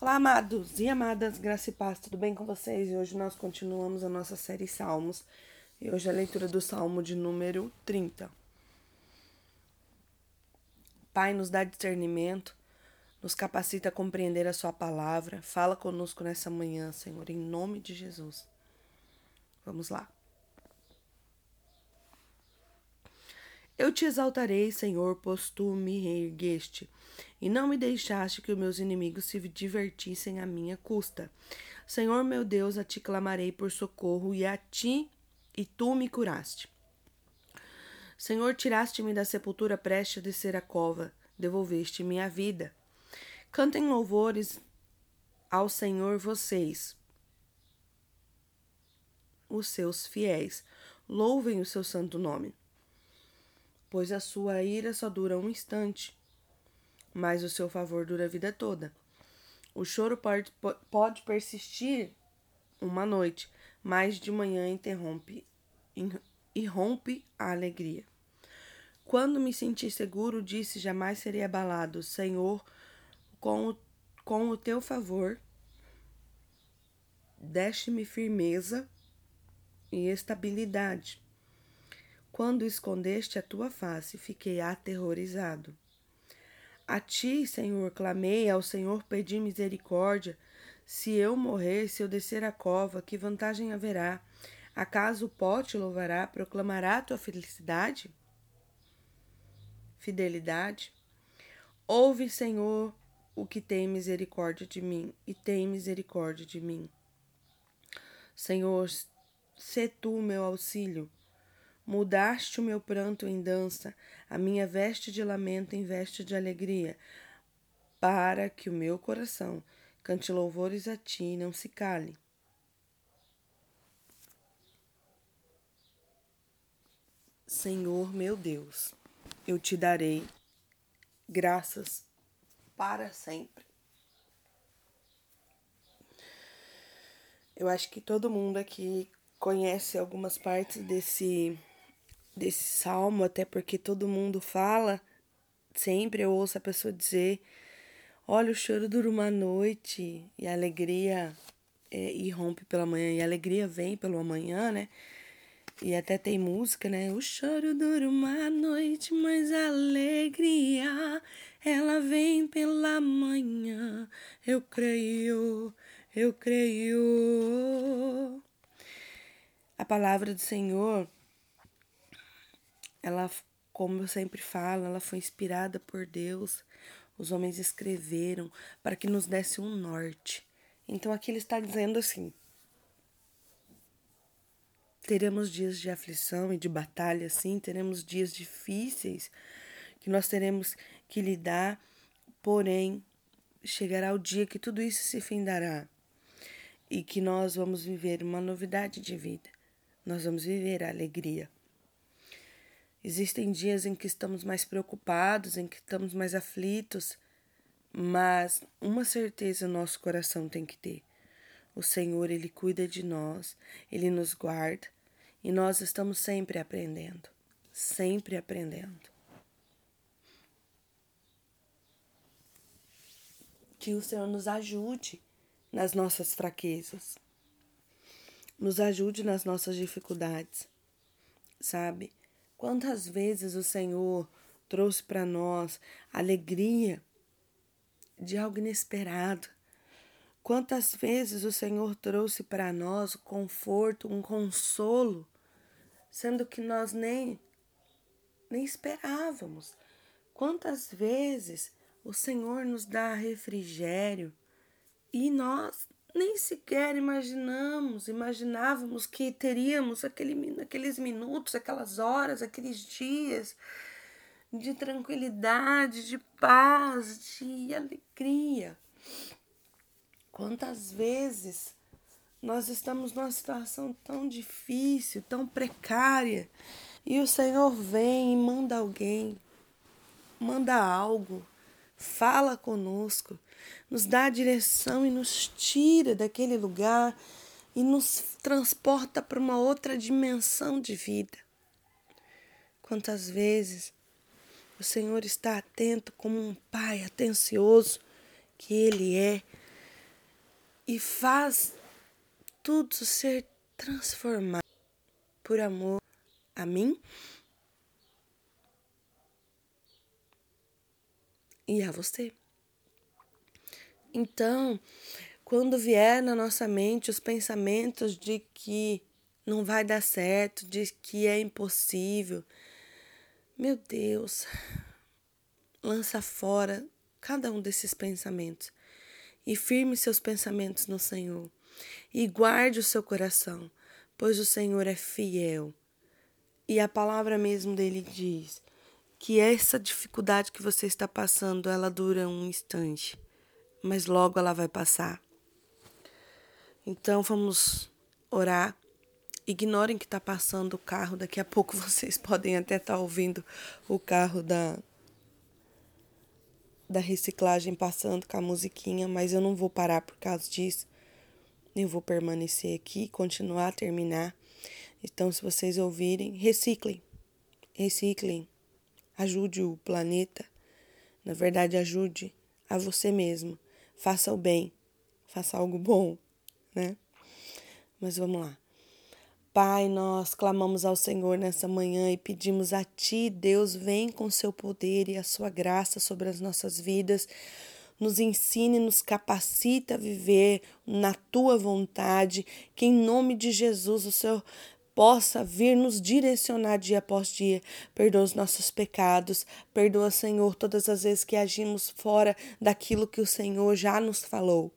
Olá, amados e amadas, graça e paz, tudo bem com vocês? E hoje nós continuamos a nossa série Salmos. E hoje é a leitura do Salmo de número 30. Pai, nos dá discernimento, nos capacita a compreender a Sua palavra. Fala conosco nessa manhã, Senhor, em nome de Jesus. Vamos lá. Eu te exaltarei, Senhor, pois tu me reergueste, e não me deixaste que os meus inimigos se divertissem à minha custa. Senhor meu Deus, a ti clamarei por socorro, e a ti, e tu me curaste. Senhor, tiraste-me da sepultura prestes a descer a cova, devolveste-me a vida. Cantem louvores ao Senhor vocês, os seus fiéis. Louvem o seu santo nome pois a sua ira só dura um instante, mas o seu favor dura a vida toda. O choro pode, pode persistir uma noite, mas de manhã interrompe e rompe a alegria. Quando me senti seguro, disse: Jamais serei abalado. Senhor, com o, com o teu favor, deste-me firmeza e estabilidade. Quando escondeste a tua face, fiquei aterrorizado. A ti, Senhor, clamei, ao Senhor pedi misericórdia. Se eu morrer, se eu descer a cova, que vantagem haverá? Acaso o pó te louvará, proclamará a tua felicidade? Fidelidade? Ouve, Senhor, o que tem misericórdia de mim, e tem misericórdia de mim. Senhor, sê tu meu auxílio. Mudaste o meu pranto em dança, a minha veste de lamento em veste de alegria, para que o meu coração cante louvores a ti e não se cale. Senhor meu Deus, eu te darei graças para sempre. Eu acho que todo mundo aqui conhece algumas partes desse desse salmo, até porque todo mundo fala, sempre eu ouço a pessoa dizer: Olha, o choro dura uma noite e a alegria é, irrompe pela manhã, e a alegria vem pelo amanhã, né? E até tem música, né? O choro dura uma noite, mas a alegria ela vem pela manhã. Eu creio, eu creio. A palavra do Senhor ela, como eu sempre falo, ela foi inspirada por Deus. Os homens escreveram para que nos desse um norte. Então aqui ele está dizendo assim: teremos dias de aflição e de batalha, sim, teremos dias difíceis que nós teremos que lidar, porém chegará o dia que tudo isso se findará e que nós vamos viver uma novidade de vida. Nós vamos viver a alegria. Existem dias em que estamos mais preocupados, em que estamos mais aflitos, mas uma certeza nosso coração tem que ter. O Senhor, Ele cuida de nós, Ele nos guarda e nós estamos sempre aprendendo, sempre aprendendo. Que o Senhor nos ajude nas nossas fraquezas, nos ajude nas nossas dificuldades, sabe? Quantas vezes o Senhor trouxe para nós alegria de algo inesperado. Quantas vezes o Senhor trouxe para nós o conforto, um consolo, sendo que nós nem nem esperávamos. Quantas vezes o Senhor nos dá refrigério e nós nem sequer imaginamos, imaginávamos que teríamos aquele, aqueles minutos, aquelas horas, aqueles dias de tranquilidade, de paz, de alegria. Quantas vezes nós estamos numa situação tão difícil, tão precária, e o Senhor vem e manda alguém, manda algo fala conosco, nos dá a direção e nos tira daquele lugar e nos transporta para uma outra dimensão de vida. Quantas vezes o Senhor está atento como um pai atencioso que Ele é e faz tudo ser transformado por amor a mim e a você. Então, quando vier na nossa mente os pensamentos de que não vai dar certo, de que é impossível, meu Deus, lança fora cada um desses pensamentos e firme seus pensamentos no Senhor e guarde o seu coração, pois o Senhor é fiel. E a palavra mesmo dele diz que essa dificuldade que você está passando, ela dura um instante, mas logo ela vai passar. Então vamos orar. Ignorem que está passando o carro. Daqui a pouco vocês podem até estar tá ouvindo o carro da da reciclagem passando com a musiquinha, mas eu não vou parar por causa disso. Eu vou permanecer aqui, continuar, terminar. Então, se vocês ouvirem, reciclem. Reciclem. Ajude o planeta. Na verdade, ajude a você mesmo. Faça o bem. Faça algo bom, né? Mas vamos lá. Pai, nós clamamos ao Senhor nessa manhã e pedimos a Ti, Deus, vem com seu poder e a sua graça sobre as nossas vidas. Nos ensine, nos capacita a viver na tua vontade, que em nome de Jesus o Senhor possa vir nos direcionar dia após dia. Perdoa os nossos pecados, perdoa, Senhor, todas as vezes que agimos fora daquilo que o Senhor já nos falou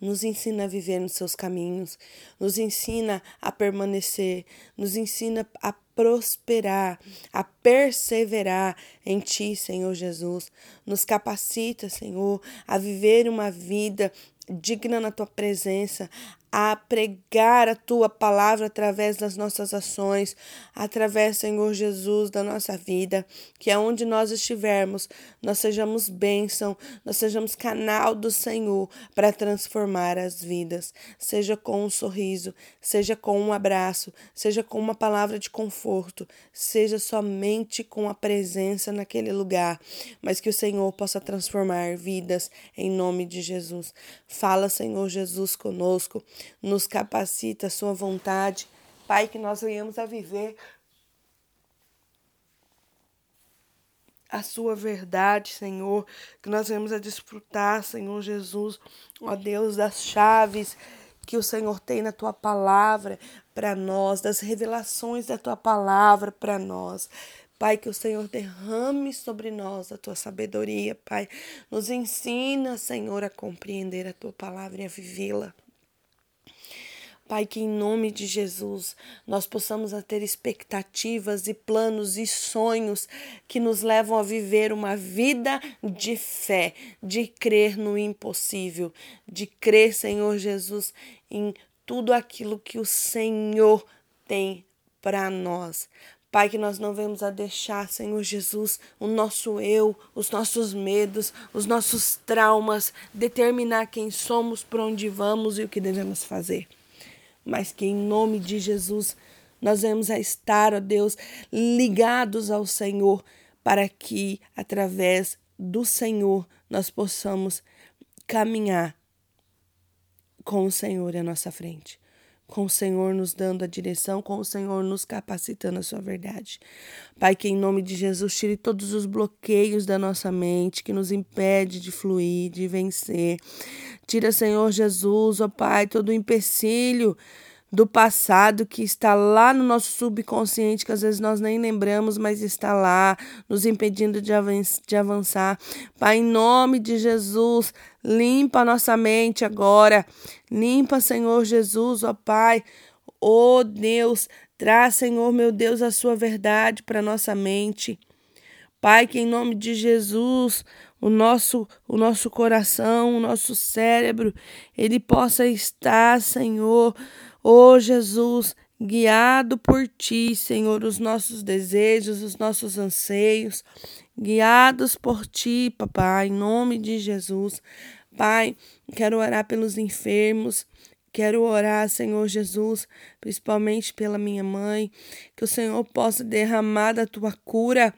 nos ensina a viver nos seus caminhos, nos ensina a permanecer, nos ensina a prosperar, a perseverar em Ti, Senhor Jesus. Nos capacita, Senhor, a viver uma vida digna na Tua presença, a pregar a tua palavra através das nossas ações, através, Senhor Jesus, da nossa vida, que aonde nós estivermos, nós sejamos bênção, nós sejamos canal do Senhor para transformar as vidas, seja com um sorriso, seja com um abraço, seja com uma palavra de conforto, seja somente com a presença naquele lugar, mas que o Senhor possa transformar vidas em nome de Jesus. Fala, Senhor Jesus, conosco nos capacita a sua vontade. Pai, que nós venhamos a viver a sua verdade, Senhor, que nós venhamos a desfrutar, Senhor Jesus, ó Deus, das chaves que o Senhor tem na tua palavra para nós, das revelações da tua palavra para nós. Pai, que o Senhor derrame sobre nós a tua sabedoria, Pai. Nos ensina, Senhor, a compreender a tua palavra e a vivê-la. Pai, que em nome de Jesus nós possamos ter expectativas e planos e sonhos que nos levam a viver uma vida de fé, de crer no impossível, de crer, Senhor Jesus, em tudo aquilo que o Senhor tem para nós. Pai, que nós não vemos a deixar, Senhor Jesus, o nosso eu, os nossos medos, os nossos traumas, determinar quem somos, para onde vamos e o que devemos fazer mas que em nome de Jesus nós vamos a estar, ó Deus, ligados ao Senhor, para que através do Senhor nós possamos caminhar com o Senhor à nossa frente com o Senhor nos dando a direção, com o Senhor nos capacitando a sua verdade. Pai, que em nome de Jesus tire todos os bloqueios da nossa mente que nos impede de fluir, de vencer. Tira, Senhor Jesus, ó Pai, todo o empecilho do passado que está lá no nosso subconsciente, que às vezes nós nem lembramos, mas está lá, nos impedindo de, avançar. Pai, em nome de Jesus, limpa a nossa mente agora. Limpa, Senhor Jesus, ó Pai. Ó Deus, traz, Senhor, meu Deus, a sua verdade para nossa mente. Pai, que em nome de Jesus, o nosso, o nosso coração, o nosso cérebro, ele possa estar, Senhor, Ó oh, Jesus, guiado por ti, Senhor, os nossos desejos, os nossos anseios, guiados por ti, papai, em nome de Jesus. Pai, quero orar pelos enfermos, Quero orar, Senhor Jesus, principalmente pela minha mãe, que o Senhor possa derramar da tua cura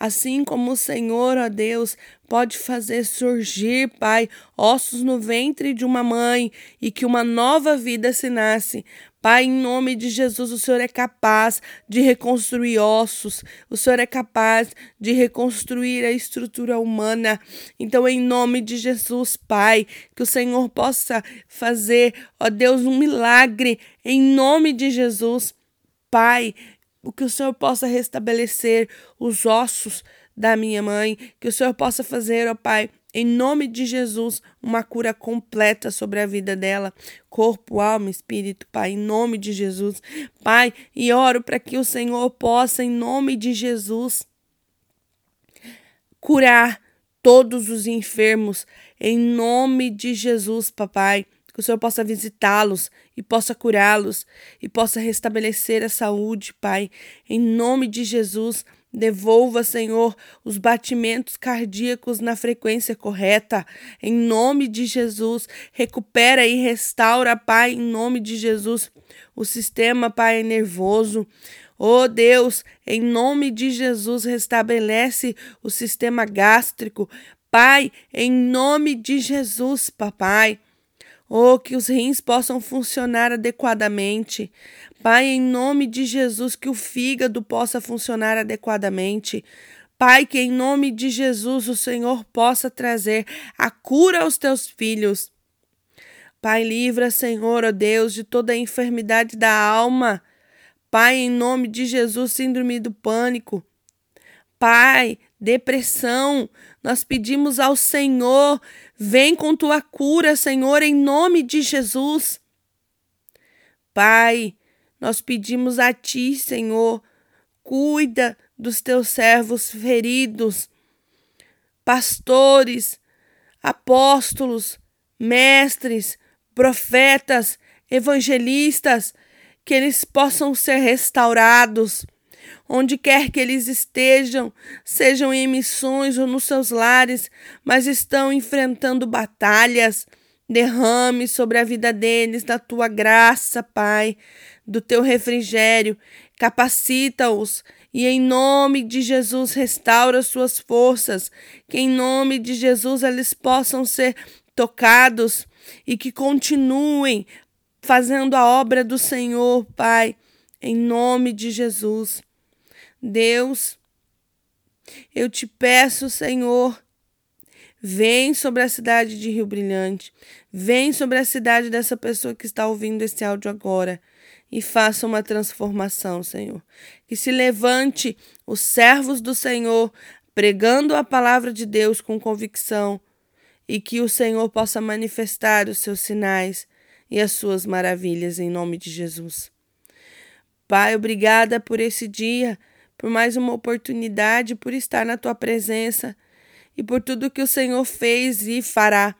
Assim como o Senhor, ó Deus, pode fazer surgir, Pai, ossos no ventre de uma mãe e que uma nova vida se nasce. Pai, em nome de Jesus, o Senhor é capaz de reconstruir ossos, o Senhor é capaz de reconstruir a estrutura humana. Então, em nome de Jesus, Pai, que o Senhor possa fazer, ó Deus, um milagre, em nome de Jesus, Pai, o que o Senhor possa restabelecer os ossos da minha mãe, que o Senhor possa fazer, ó Pai, em nome de Jesus, uma cura completa sobre a vida dela, corpo, alma, espírito, Pai, em nome de Jesus. Pai, e oro para que o Senhor possa, em nome de Jesus, curar todos os enfermos, em nome de Jesus, papai. O Senhor possa visitá-los e possa curá-los e possa restabelecer a saúde, Pai, em nome de Jesus. Devolva, Senhor, os batimentos cardíacos na frequência correta, em nome de Jesus. Recupera e restaura, Pai, em nome de Jesus, o sistema, Pai, nervoso. Oh Deus, em nome de Jesus, restabelece o sistema gástrico. Pai, em nome de Jesus, papai. Oh, que os rins possam funcionar adequadamente. Pai, em nome de Jesus, que o fígado possa funcionar adequadamente. Pai, que em nome de Jesus o Senhor possa trazer a cura aos teus filhos. Pai, livra, Senhor, ó oh Deus, de toda a enfermidade da alma. Pai, em nome de Jesus, síndrome do pânico. Pai, depressão, nós pedimos ao Senhor, vem com tua cura, Senhor, em nome de Jesus. Pai, nós pedimos a ti, Senhor, cuida dos teus servos feridos, pastores, apóstolos, mestres, profetas, evangelistas, que eles possam ser restaurados onde quer que eles estejam, sejam em missões ou nos seus lares, mas estão enfrentando batalhas. Derrame sobre a vida deles da tua graça, Pai, do teu refrigério. Capacita-os e, em nome de Jesus, restaura suas forças. Que, em nome de Jesus, eles possam ser tocados e que continuem fazendo a obra do Senhor, Pai, em nome de Jesus. Deus, eu te peço, Senhor, vem sobre a cidade de Rio Brilhante, vem sobre a cidade dessa pessoa que está ouvindo esse áudio agora e faça uma transformação, Senhor. Que se levante os servos do Senhor pregando a palavra de Deus com convicção e que o Senhor possa manifestar os seus sinais e as suas maravilhas em nome de Jesus. Pai, obrigada por esse dia por mais uma oportunidade, por estar na tua presença e por tudo que o Senhor fez e fará,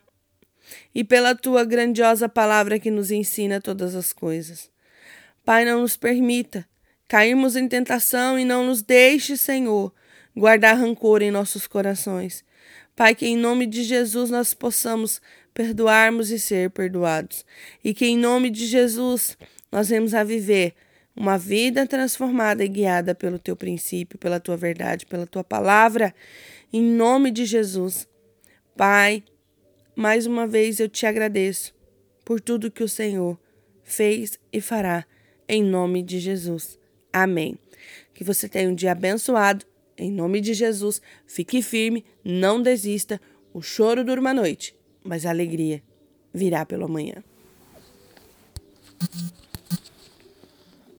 e pela tua grandiosa palavra que nos ensina todas as coisas. Pai, não nos permita cairmos em tentação e não nos deixe, Senhor, guardar rancor em nossos corações. Pai, que em nome de Jesus nós possamos perdoarmos e ser perdoados, e que em nome de Jesus nós vamos a viver uma vida transformada e guiada pelo teu princípio, pela tua verdade, pela tua palavra, em nome de Jesus. Pai, mais uma vez eu te agradeço por tudo que o Senhor fez e fará, em nome de Jesus. Amém. Que você tenha um dia abençoado, em nome de Jesus. Fique firme, não desista. O choro dura uma noite, mas a alegria virá pela manhã.